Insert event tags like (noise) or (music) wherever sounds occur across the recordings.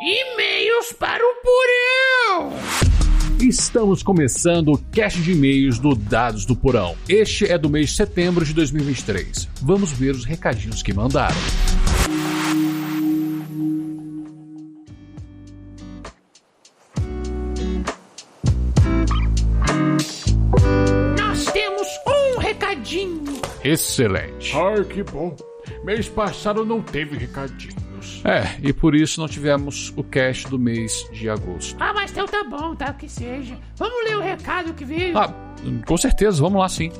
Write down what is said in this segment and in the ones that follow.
E-mails para o Porão! Estamos começando o cast de e-mails do Dados do Porão. Este é do mês de setembro de 2023. Vamos ver os recadinhos que mandaram. Nós temos um recadinho. Excelente. Ai, que bom. Mês passado não teve É, e por isso não tivemos o cast do mês de agosto. Ah, mas então tá bom, tá? Que seja. Vamos ler o recado que veio. Ah, com certeza, vamos lá sim.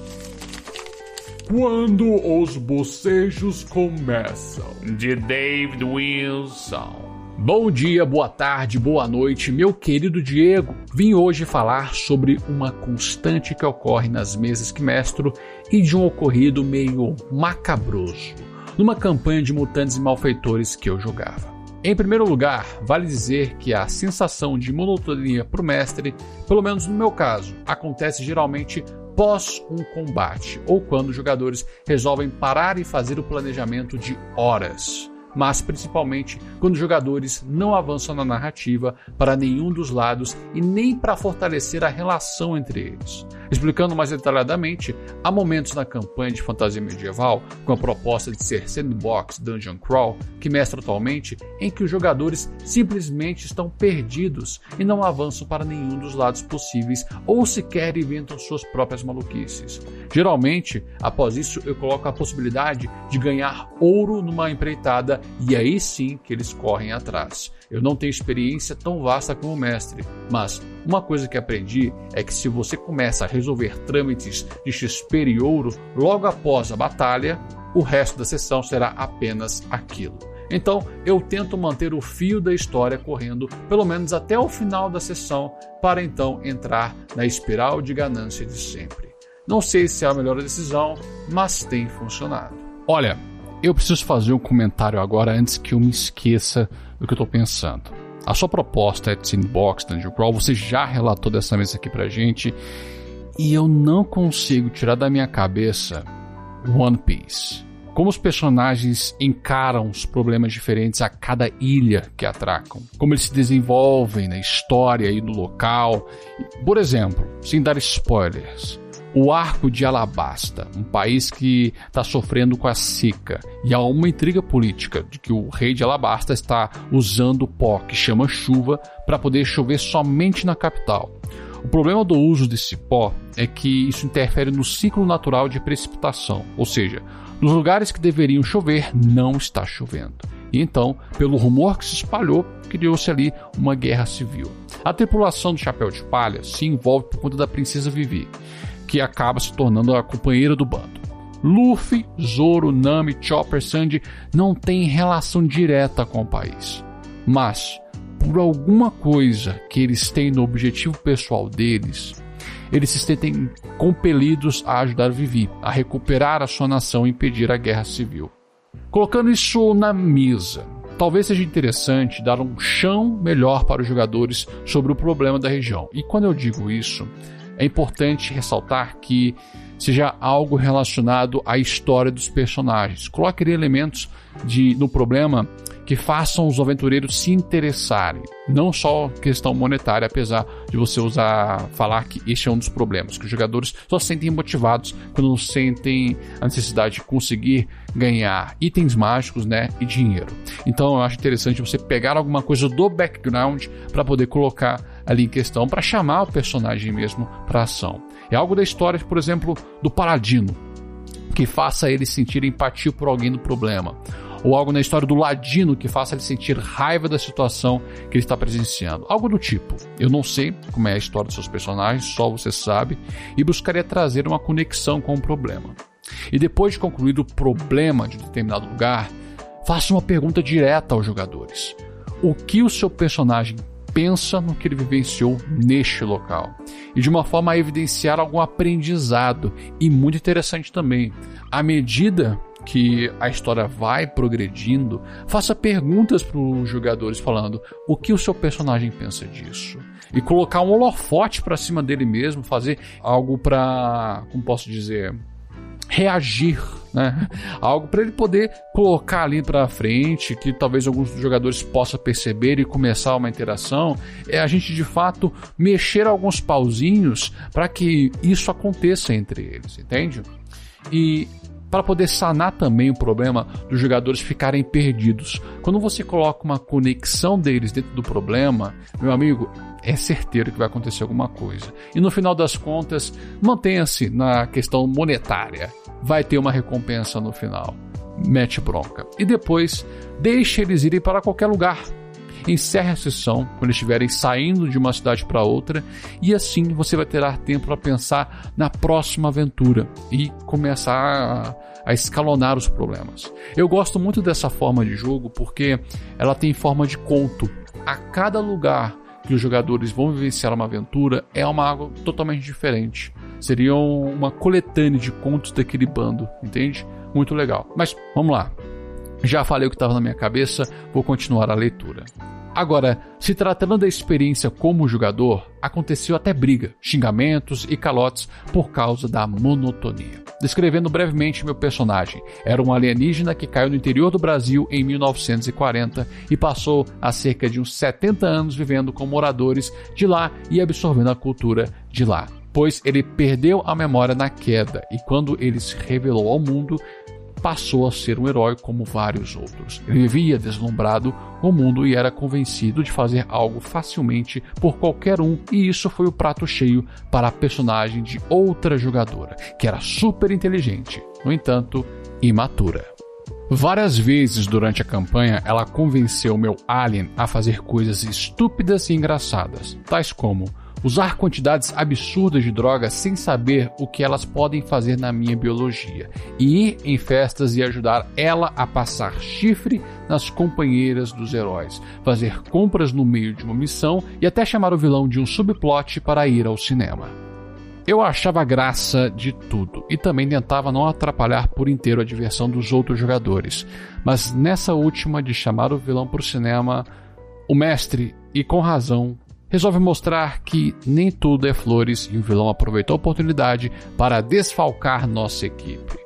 Quando os bocejos começam. De David Wilson. Bom dia, boa tarde, boa noite, meu querido Diego. Vim hoje falar sobre uma constante que ocorre nas mesas que mestro e de um ocorrido meio macabroso numa campanha de mutantes e malfeitores que eu jogava. Em primeiro lugar, vale dizer que a sensação de monotonia para o mestre, pelo menos no meu caso, acontece geralmente pós um combate ou quando os jogadores resolvem parar e fazer o planejamento de horas mas principalmente quando os jogadores não avançam na narrativa para nenhum dos lados e nem para fortalecer a relação entre eles. Explicando mais detalhadamente, há momentos na campanha de fantasia medieval, com a proposta de ser sandbox dungeon crawl, que mestra atualmente, em que os jogadores simplesmente estão perdidos e não avançam para nenhum dos lados possíveis ou sequer inventam suas próprias maluquices. Geralmente, após isso, eu coloco a possibilidade de ganhar ouro numa empreitada e aí sim que eles correm atrás. Eu não tenho experiência tão vasta como mestre, mas uma coisa que aprendi é que se você começa a resolver trâmites de XP e ouro logo após a batalha, o resto da sessão será apenas aquilo. Então eu tento manter o fio da história correndo pelo menos até o final da sessão para então entrar na espiral de ganância de sempre. Não sei se é a melhor decisão, mas tem funcionado. Olha, eu preciso fazer um comentário agora antes que eu me esqueça do que eu estou pensando. A sua proposta é de Sandbox Dungeon Crawl, você já relatou dessa mesa aqui pra gente, e eu não consigo tirar da minha cabeça One Piece. Como os personagens encaram os problemas diferentes a cada ilha que atracam, como eles se desenvolvem na história e no local. Por exemplo, sem dar spoilers, o arco de Alabasta, um país que está sofrendo com a seca, e há uma intriga política de que o rei de Alabasta está usando pó que chama chuva para poder chover somente na capital. O problema do uso desse pó é que isso interfere no ciclo natural de precipitação, ou seja, nos lugares que deveriam chover não está chovendo. E então, pelo rumor que se espalhou, criou-se ali uma guerra civil. A tripulação do Chapéu de Palha se envolve por conta da princesa Vivi, que acaba se tornando a companheira do bando. Luffy, Zoro, Nami, Chopper, Sandy não têm relação direta com o país. Mas, por alguma coisa que eles têm no objetivo pessoal deles, eles se sentem compelidos a ajudar Vivi a recuperar a sua nação e impedir a guerra civil. Colocando isso na mesa, talvez seja interessante dar um chão melhor para os jogadores sobre o problema da região. E quando eu digo isso, é importante ressaltar que seja algo relacionado à história dos personagens. Coloque elementos de, no problema que façam os aventureiros se interessarem, não só questão monetária, apesar de você usar falar que este é um dos problemas, que os jogadores só se sentem motivados quando sentem a necessidade de conseguir ganhar itens mágicos, né, e dinheiro. Então eu acho interessante você pegar alguma coisa do background para poder colocar ali em questão para chamar o personagem mesmo para ação. É algo da história, por exemplo, do Paladino, que faça ele sentir empatia por alguém no problema. Ou algo na história do Ladino que faça ele sentir raiva da situação que ele está presenciando. Algo do tipo. Eu não sei como é a história dos seus personagens, só você sabe, e buscaria trazer uma conexão com o problema. E depois de concluído o problema de determinado lugar, faça uma pergunta direta aos jogadores. O que o seu personagem pensa no que ele vivenciou neste local. E de uma forma a evidenciar algum aprendizado. E muito interessante também, à medida que a história vai progredindo, faça perguntas para os jogadores falando o que o seu personagem pensa disso. E colocar um holofote para cima dele mesmo, fazer algo para, como posso dizer, reagir, né? Algo para ele poder colocar ali para frente, que talvez alguns jogadores possam perceber e começar uma interação, é a gente de fato mexer alguns pauzinhos para que isso aconteça entre eles, entende? E para poder sanar também o problema dos jogadores ficarem perdidos. Quando você coloca uma conexão deles dentro do problema, meu amigo, é certeiro que vai acontecer alguma coisa. E no final das contas, mantenha-se na questão monetária. Vai ter uma recompensa no final. Mete bronca. E depois, deixe eles irem para qualquer lugar encerre a sessão quando estiverem saindo de uma cidade para outra e assim você vai ter tempo para pensar na próxima aventura e começar a, a escalonar os problemas. Eu gosto muito dessa forma de jogo porque ela tem forma de conto. A cada lugar que os jogadores vão vivenciar uma aventura é uma água totalmente diferente. Seriam uma coletânea de contos daquele bando, entende? Muito legal. Mas vamos lá. Já falei o que estava na minha cabeça, vou continuar a leitura. Agora, se tratando da experiência como jogador, aconteceu até briga, xingamentos e calotes por causa da monotonia. Descrevendo brevemente meu personagem, era um alienígena que caiu no interior do Brasil em 1940 e passou há cerca de uns 70 anos vivendo com moradores de lá e absorvendo a cultura de lá pois ele perdeu a memória na queda e quando ele se revelou ao mundo, passou a ser um herói como vários outros. Ele vivia deslumbrado com o mundo e era convencido de fazer algo facilmente por qualquer um, e isso foi o prato cheio para a personagem de outra jogadora, que era super inteligente, no entanto, imatura. Várias vezes durante a campanha, ela convenceu meu alien a fazer coisas estúpidas e engraçadas, tais como usar quantidades absurdas de drogas sem saber o que elas podem fazer na minha biologia, e ir em festas e ajudar ela a passar chifre nas companheiras dos heróis, fazer compras no meio de uma missão e até chamar o vilão de um subplot para ir ao cinema. Eu achava graça de tudo e também tentava não atrapalhar por inteiro a diversão dos outros jogadores, mas nessa última de chamar o vilão para o cinema, o mestre, e com razão, resolve mostrar que nem tudo é flores e o vilão aproveitou a oportunidade para desfalcar nossa equipe.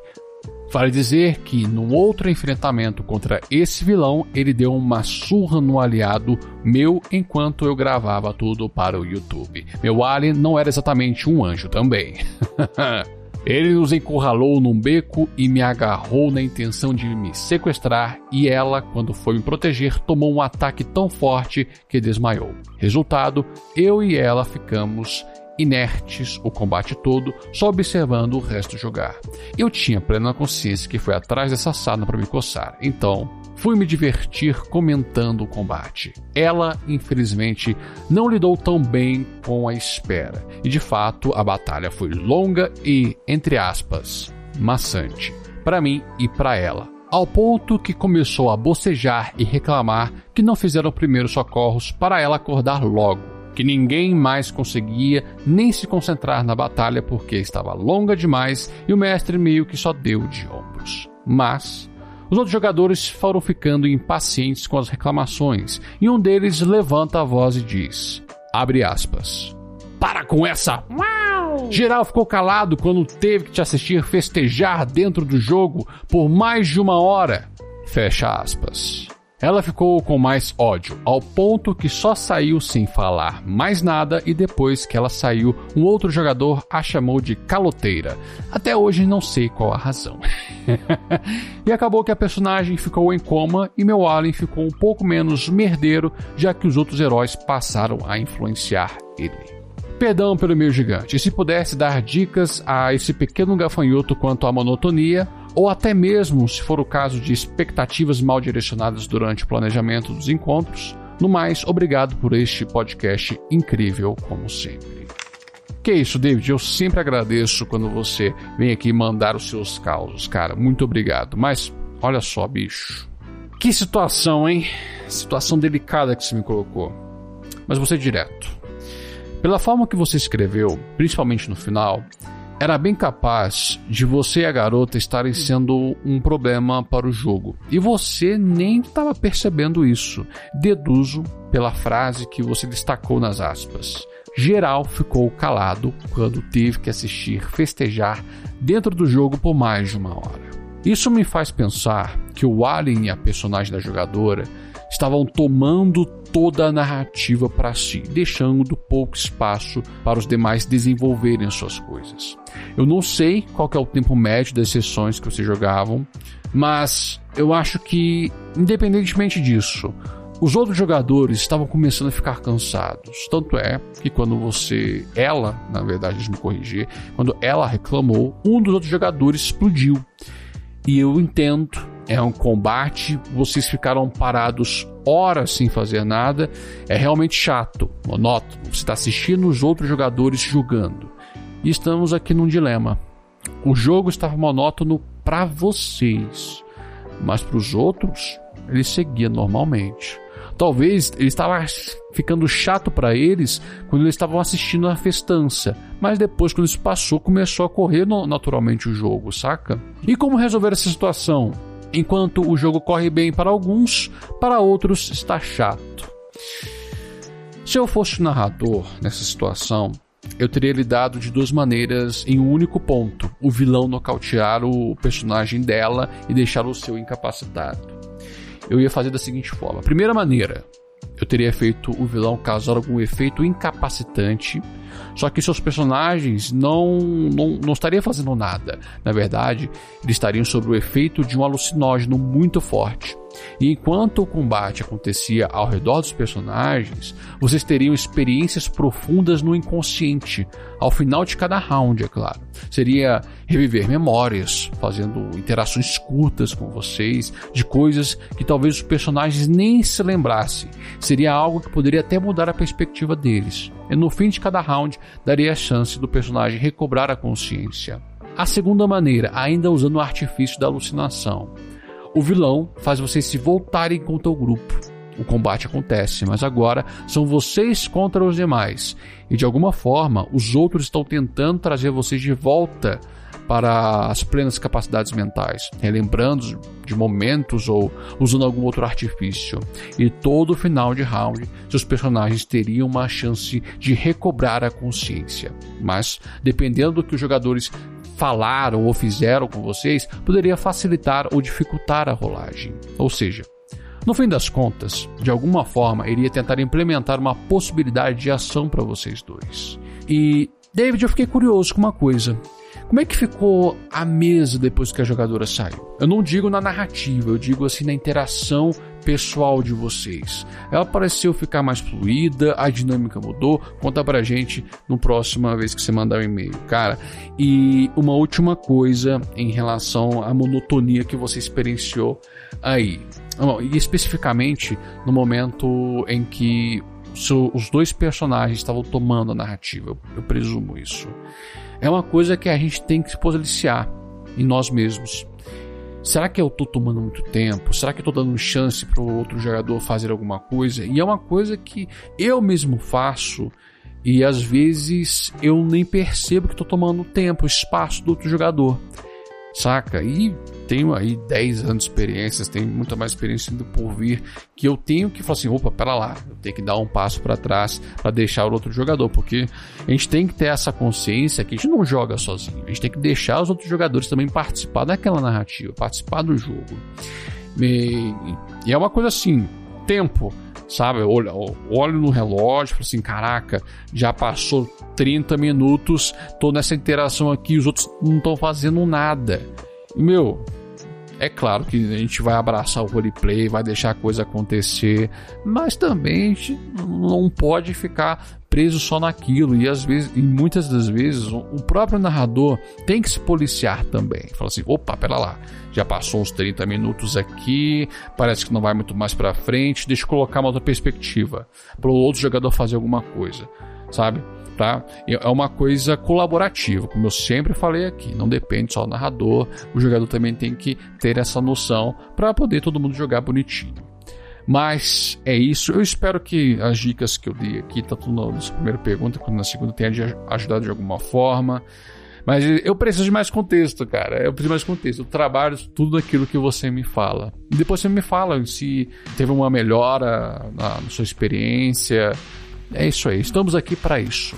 Vale dizer que num outro enfrentamento contra esse vilão, ele deu uma surra no aliado meu enquanto eu gravava tudo para o YouTube. Meu alien não era exatamente um anjo também. (laughs) Ele nos encurralou num beco e me agarrou na intenção de me sequestrar, e ela, quando foi me proteger, tomou um ataque tão forte que desmaiou. Resultado: eu e ela ficamos inertes o combate todo, só observando o resto jogar. Eu tinha plena consciência que foi atrás dessa sala para me coçar, então fui me divertir comentando o combate. Ela, infelizmente, não lidou tão bem com a espera, e de fato a batalha foi longa e, entre aspas, maçante, para mim e para ela. Ao ponto que começou a bocejar e reclamar que não fizeram primeiros socorros para ela acordar logo, que ninguém mais conseguia nem se concentrar na batalha porque estava longa demais e o mestre meio que só deu de ombros. Mas os outros jogadores foram ficando impacientes com as reclamações, e um deles levanta a voz e diz: abre aspas. Para com essa! Uau! Geral ficou calado quando teve que te assistir festejar dentro do jogo por mais de uma hora. Fecha aspas. Ela ficou com mais ódio, ao ponto que só saiu sem falar mais nada e depois que ela saiu, um outro jogador a chamou de caloteira. Até hoje não sei qual a razão. (laughs) e acabou que a personagem ficou em coma e meu alien ficou um pouco menos merdeiro, já que os outros heróis passaram a influenciar ele. Perdão pelo meu gigante, se pudesse dar dicas a esse pequeno gafanhoto quanto à monotonia, ou até mesmo, se for o caso de expectativas mal direcionadas durante o planejamento dos encontros. No mais, obrigado por este podcast incrível, como sempre. Que isso, David? Eu sempre agradeço quando você vem aqui mandar os seus causos, cara. Muito obrigado. Mas, olha só, bicho. Que situação, hein? Situação delicada que você me colocou. Mas ser direto. Pela forma que você escreveu, principalmente no final, era bem capaz de você e a garota estarem sendo um problema para o jogo. E você nem estava percebendo isso. Deduzo pela frase que você destacou nas aspas. geral ficou calado quando teve que assistir festejar dentro do jogo por mais de uma hora. Isso me faz pensar que o Alien e a personagem da jogadora estavam tomando toda a narrativa para si, deixando pouco espaço para os demais desenvolverem suas coisas. Eu não sei qual é o tempo médio das sessões que vocês jogavam, mas eu acho que, independentemente disso, os outros jogadores estavam começando a ficar cansados. Tanto é que quando você, ela, na verdade, deixa me corrigir, quando ela reclamou, um dos outros jogadores explodiu. E eu entendo, é um combate, vocês ficaram parados horas sem fazer nada, é realmente chato, monótono. Você está assistindo os outros jogadores jogando. E estamos aqui num dilema. O jogo estava monótono para vocês, mas para os outros ele seguia normalmente. Talvez ele estava ficando chato para eles quando eles estavam assistindo a festança, mas depois quando isso passou começou a correr naturalmente o jogo, saca? E como resolver essa situação? Enquanto o jogo corre bem para alguns, para outros está chato. Se eu fosse o narrador nessa situação, eu teria lidado de duas maneiras. Em um único ponto: o vilão nocautear o personagem dela e deixar o seu incapacitado. Eu ia fazer da seguinte forma: primeira maneira, eu teria feito o vilão causar algum efeito incapacitante, só que seus personagens não, não, não estariam fazendo nada. Na verdade, eles estariam sob o efeito de um alucinógeno muito forte. E enquanto o combate acontecia ao redor dos personagens, vocês teriam experiências profundas no inconsciente, ao final de cada round, é claro. Seria reviver memórias, fazendo interações curtas com vocês, de coisas que talvez os personagens nem se lembrassem. Seria algo que poderia até mudar a perspectiva deles. E no fim de cada round, daria a chance do personagem recobrar a consciência. A segunda maneira, ainda usando o artifício da alucinação. O vilão faz vocês se voltarem contra o grupo. O combate acontece, mas agora são vocês contra os demais. E de alguma forma, os outros estão tentando trazer vocês de volta para as plenas capacidades mentais, relembrando de momentos ou usando algum outro artifício. E todo final de round, seus personagens teriam uma chance de recobrar a consciência. Mas, dependendo do que os jogadores falaram ou fizeram com vocês poderia facilitar ou dificultar a rolagem. Ou seja, no fim das contas, de alguma forma, iria tentar implementar uma possibilidade de ação para vocês dois. E, David, eu fiquei curioso com uma coisa. Como é que ficou a mesa depois que a jogadora saiu? Eu não digo na narrativa, eu digo assim na interação pessoal de vocês. Ela pareceu ficar mais fluida, a dinâmica mudou. Conta pra gente no próxima vez que você mandar um e-mail, cara. E uma última coisa em relação à monotonia que você experienciou aí. E especificamente no momento em que os dois personagens estavam tomando a narrativa, eu presumo isso é uma coisa que a gente tem que se policiar em nós mesmos. Será que eu estou tomando muito tempo? Será que eu estou dando chance para outro jogador fazer alguma coisa? E é uma coisa que eu mesmo faço e às vezes eu nem percebo que estou tomando tempo, espaço do outro jogador saca? E tenho aí 10 anos de experiências, tenho muita mais experiência do por vir, que eu tenho que falar assim, opa, pera lá, eu tenho que dar um passo para trás para deixar o outro jogador, porque a gente tem que ter essa consciência que a gente não joga sozinho, a gente tem que deixar os outros jogadores também participar daquela narrativa, participar do jogo. E, e é uma coisa assim, tempo sabe? Eu olho, olho no relógio, falo assim, caraca, já passou 30 minutos, tô nessa interação aqui, os outros não estão fazendo nada. E, meu, é claro que a gente vai abraçar o roleplay, vai deixar a coisa acontecer, mas também a gente não pode ficar preso só naquilo e às vezes, e muitas das vezes, o próprio narrador tem que se policiar também. Fala assim: opa, pera lá, já passou uns 30 minutos aqui, parece que não vai muito mais para frente, deixa eu colocar uma outra perspectiva para o outro jogador fazer alguma coisa, sabe? tá? É uma coisa colaborativa, como eu sempre falei aqui, não depende só do narrador, o jogador também tem que ter essa noção para poder todo mundo jogar bonitinho. Mas é isso. Eu espero que as dicas que eu dei aqui, tanto na primeira pergunta quanto na segunda, tenham ajudado de alguma forma. Mas eu preciso de mais contexto, cara. Eu preciso de mais contexto. Eu trabalho tudo aquilo que você me fala. E depois você me fala se teve uma melhora na, na sua experiência, É isso aí, estamos aqui para isso.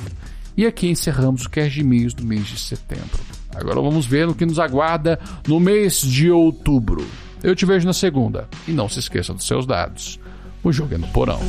E aqui encerramos o Cast de e-mails do mês de setembro. Agora vamos ver o que nos aguarda no mês de outubro. Eu te vejo na segunda. E não se esqueça dos seus dados. O jogo é no porão.